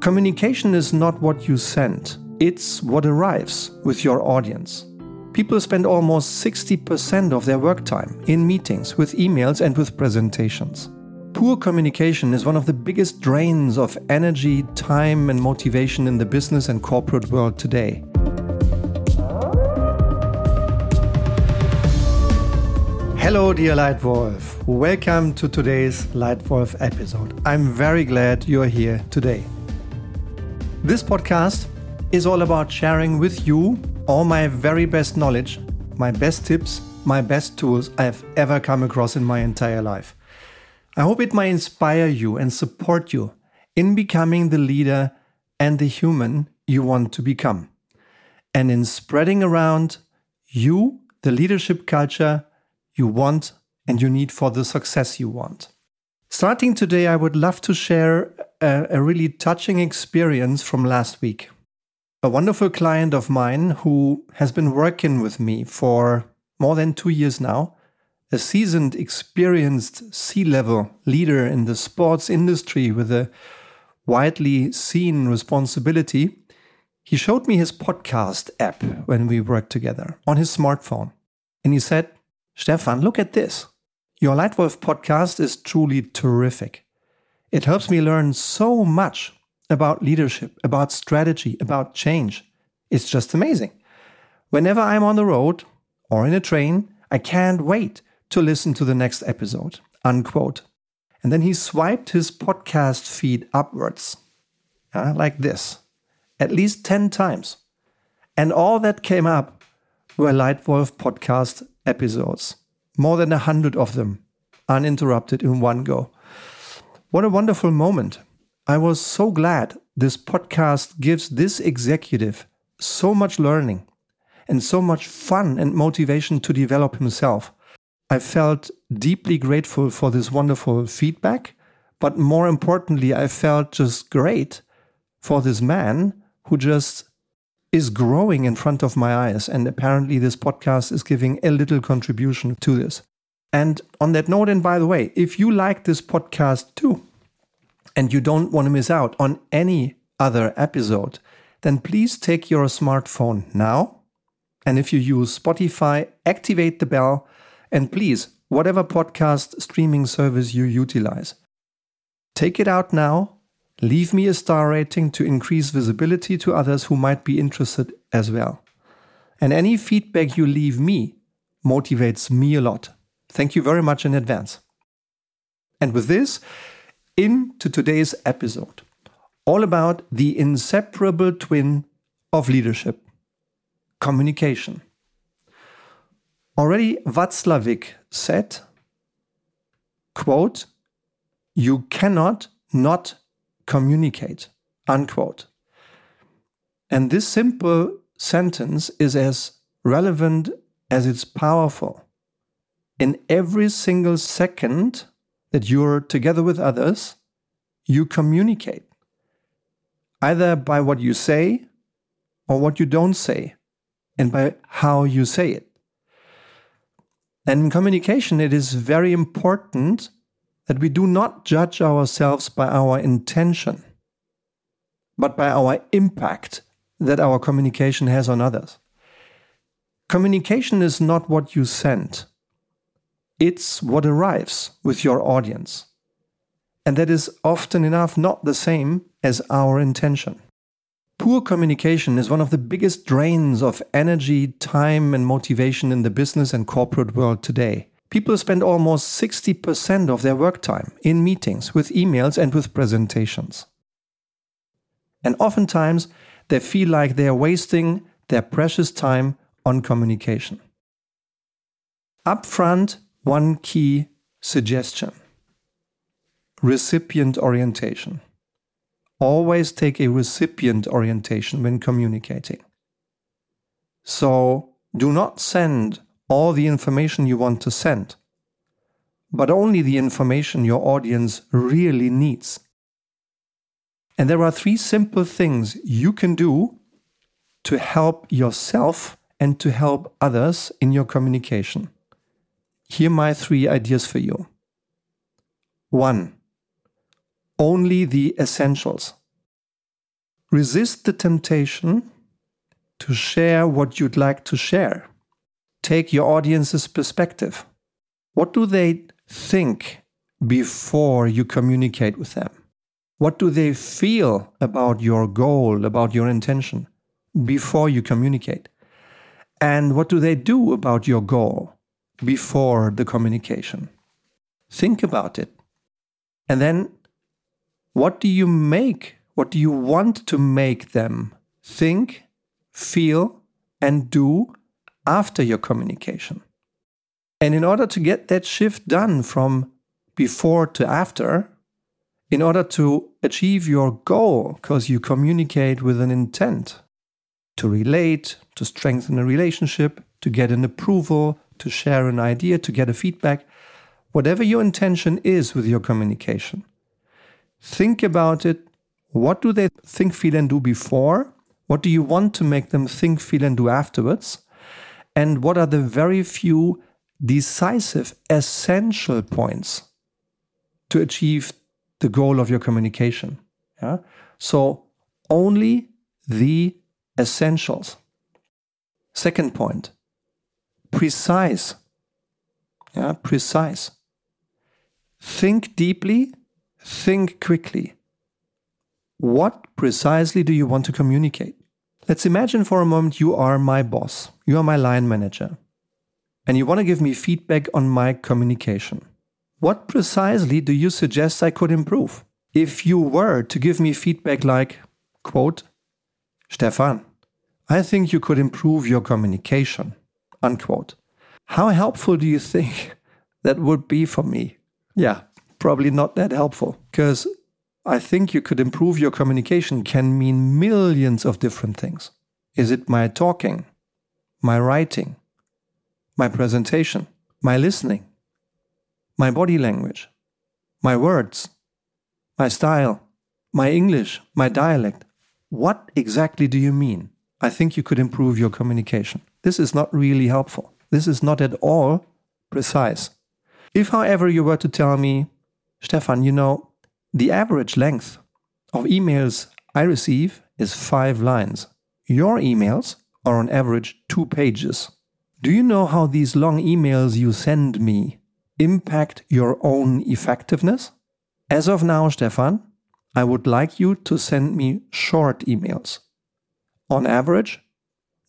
Communication is not what you send, it's what arrives with your audience. People spend almost 60% of their work time in meetings, with emails, and with presentations. Poor communication is one of the biggest drains of energy, time, and motivation in the business and corporate world today. Hello, dear Leitwolf. Welcome to today's Leitwolf episode. I'm very glad you're here today. This podcast is all about sharing with you all my very best knowledge, my best tips, my best tools I've ever come across in my entire life. I hope it might inspire you and support you in becoming the leader and the human you want to become, and in spreading around you the leadership culture you want and you need for the success you want. Starting today, I would love to share a, a, really touching experience from last week. A wonderful client of mine who has been working with me for more than two years now, a seasoned, experienced C level leader in the sports industry with a widely seen responsibility, he showed me his podcast app when we worked together on his smartphone. And he said, Stefan, look at this. Your Leitwolf podcast is truly terrific. It helps me learn so much about leadership, about strategy, about change. It's just amazing. Whenever I'm on the road or in a train, I can't wait to listen to the next episode. Unquote. And then he swiped his podcast feed upwards, uh, like this, at least 10 times. And all that came up were Leitwolf podcast episodes more than a hundred of them, uninterrupted in one go. What a wonderful moment. I was so glad this podcast gives this executive so much learning and so much fun and motivation to develop himself. I felt deeply grateful for this wonderful feedback, but more importantly, I felt just great for this man who just is growing in front of my eyes. And apparently, this podcast is giving a little contribution to this. And on that note, and by the way, if you like this podcast too, and you don't want to miss out on any other episode, then please take your smartphone now. And if you use Spotify, activate the bell. And please, whatever podcast streaming service you utilize, take it out now Leave me a star rating to increase visibility to others who might be interested as well. And any feedback you leave me motivates me a lot. Thank you very much in advance. And with this, into today's episode, all about the inseparable twin of leadership communication. Already Watzlawick said, quote, you cannot not communicate. Unquote. And this simple sentence is as relevant as it's powerful. In every single second that you're together with others, you communicate. Either by what you say or what you don't say, and by how you say it. And in communication, it is very important that we do not judge ourselves by our intention, but by our impact that our communication has on others. Communication is not what you send, it's what arrives with your audience. And that is often enough not the same as our intention. Poor communication is one of the biggest drains of energy, time, and motivation in the business and corporate world today. People spend almost 60% of their work time in meetings, with emails, and with presentations. And oftentimes, they feel like they are wasting their precious time on communication. Upfront, one key suggestion recipient orientation. Always take a recipient orientation when communicating. So, do not send all the information you want to send, but only the information your audience really needs. And there are three simple things you can do to help yourself and to help others in your communication. Here are my three ideas for you. One, only the essentials. resist the temptation to share what you'd like to share. Take your audience's perspective. What do they think before you communicate with them? What do they feel about your goal, about your intention before you communicate? And what do they do about your goal before the communication? Think about it. And then, what do you make? What do you want to make them think, feel, and do after your communication? And in order to get that shift done from before to after, in order to achieve your goal, because you communicate with an intent to relate, to strengthen a relationship, to get an approval, to share an idea, to get a feedback, whatever your intention is with your communication, think about it. What do they think, feel, and do before? What do you want to make them think, feel, and do afterwards? And what are the very few decisive, essential points to achieve the goal of your communication? Yeah? So, only the essentials. Second point precise. Yeah, precise. Think deeply, think quickly. What precisely do you want to communicate? Let's imagine for a moment you are my boss, you are my line manager, and you want to give me feedback on my communication. What precisely do you suggest I could improve? If you were to give me feedback like, quote, Stefan, I think you could improve your communication, unquote. How helpful do you think that would be for me? Yeah, probably not that helpful because I think you could improve your communication can mean millions of different things. Is it my talking, my writing, my presentation, my listening, my body language, my words, my style, my English, my dialect? What exactly do you mean? I think you could improve your communication. This is not really helpful. This is not at all precise. If, however, you were to tell me, Stefan, you know, the average length of emails I receive is five lines. Your emails are on average two pages. Do you know how these long emails you send me impact your own effectiveness? As of now, Stefan, I would like you to send me short emails. On average,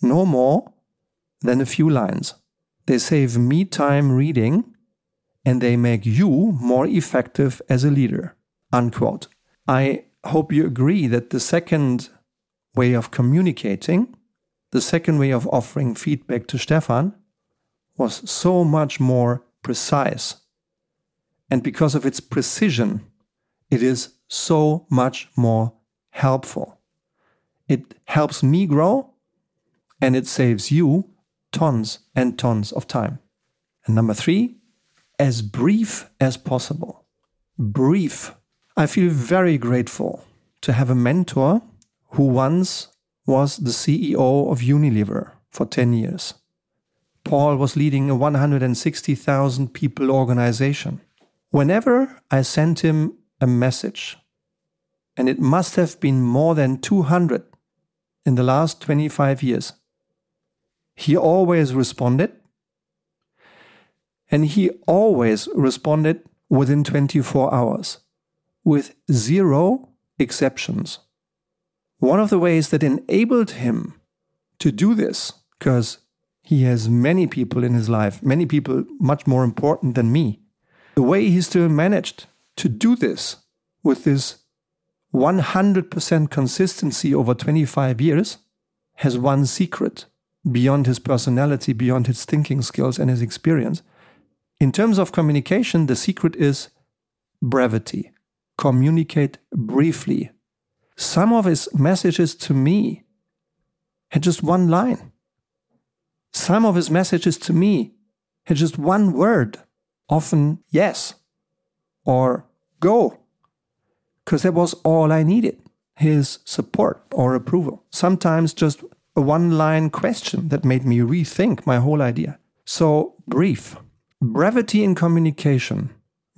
no more than a few lines. They save me time reading and they make you more effective as a leader. Unquote. I hope you agree that the second way of communicating, the second way of offering feedback to Stefan, was so much more precise. And because of its precision, it is so much more helpful. It helps me grow and it saves you tons and tons of time. And number three, as brief as possible. Brief. I feel very grateful to have a mentor who once was the CEO of Unilever for 10 years. Paul was leading a 160,000 people organization. Whenever I sent him a message, and it must have been more than 200 in the last 25 years, he always responded. And he always responded within 24 hours with zero exceptions. One of the ways that enabled him to do this, because he has many people in his life, many people much more important than me, the way he still managed to do this with this 100% consistency over 25 years has one secret beyond his personality, beyond his thinking skills and his experience. In terms of communication, the secret is brevity. Communicate briefly. Some of his messages to me had just one line. Some of his messages to me had just one word, often yes or go, because that was all I needed his support or approval. Sometimes just a one line question that made me rethink my whole idea. So, brief. Brevity in communication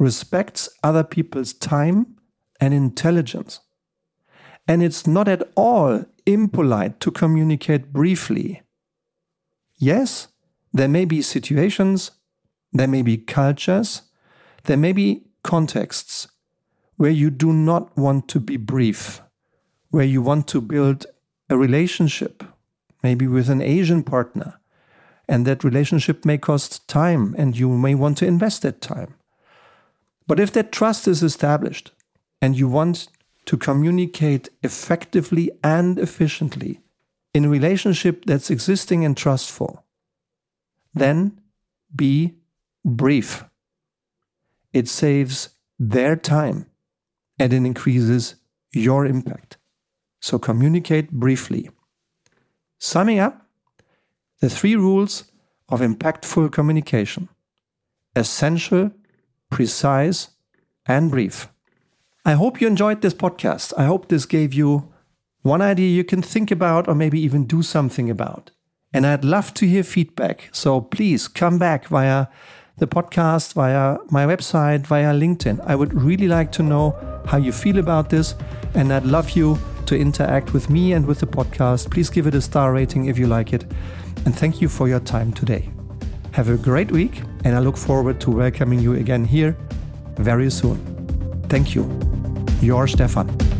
respects other people's time and intelligence. And it's not at all impolite to communicate briefly. Yes, there may be situations, there may be cultures, there may be contexts where you do not want to be brief, where you want to build a relationship, maybe with an Asian partner, and that relationship may cost time and you may want to invest that time. But if that trust is established and you want to communicate effectively and efficiently in a relationship that's existing and trustful, then be brief. It saves their time and it increases your impact. So communicate briefly. Summing up, the three rules of impactful communication essential, precise, and brief. I hope you enjoyed this podcast. I hope this gave you one idea you can think about or maybe even do something about. And I'd love to hear feedback. So please come back via the podcast, via my website, via LinkedIn. I would really like to know how you feel about this. And I'd love you to interact with me and with the podcast. Please give it a star rating if you like it. And thank you for your time today. Have a great week, and I look forward to welcoming you again here very soon. Thank you. Your Stefan.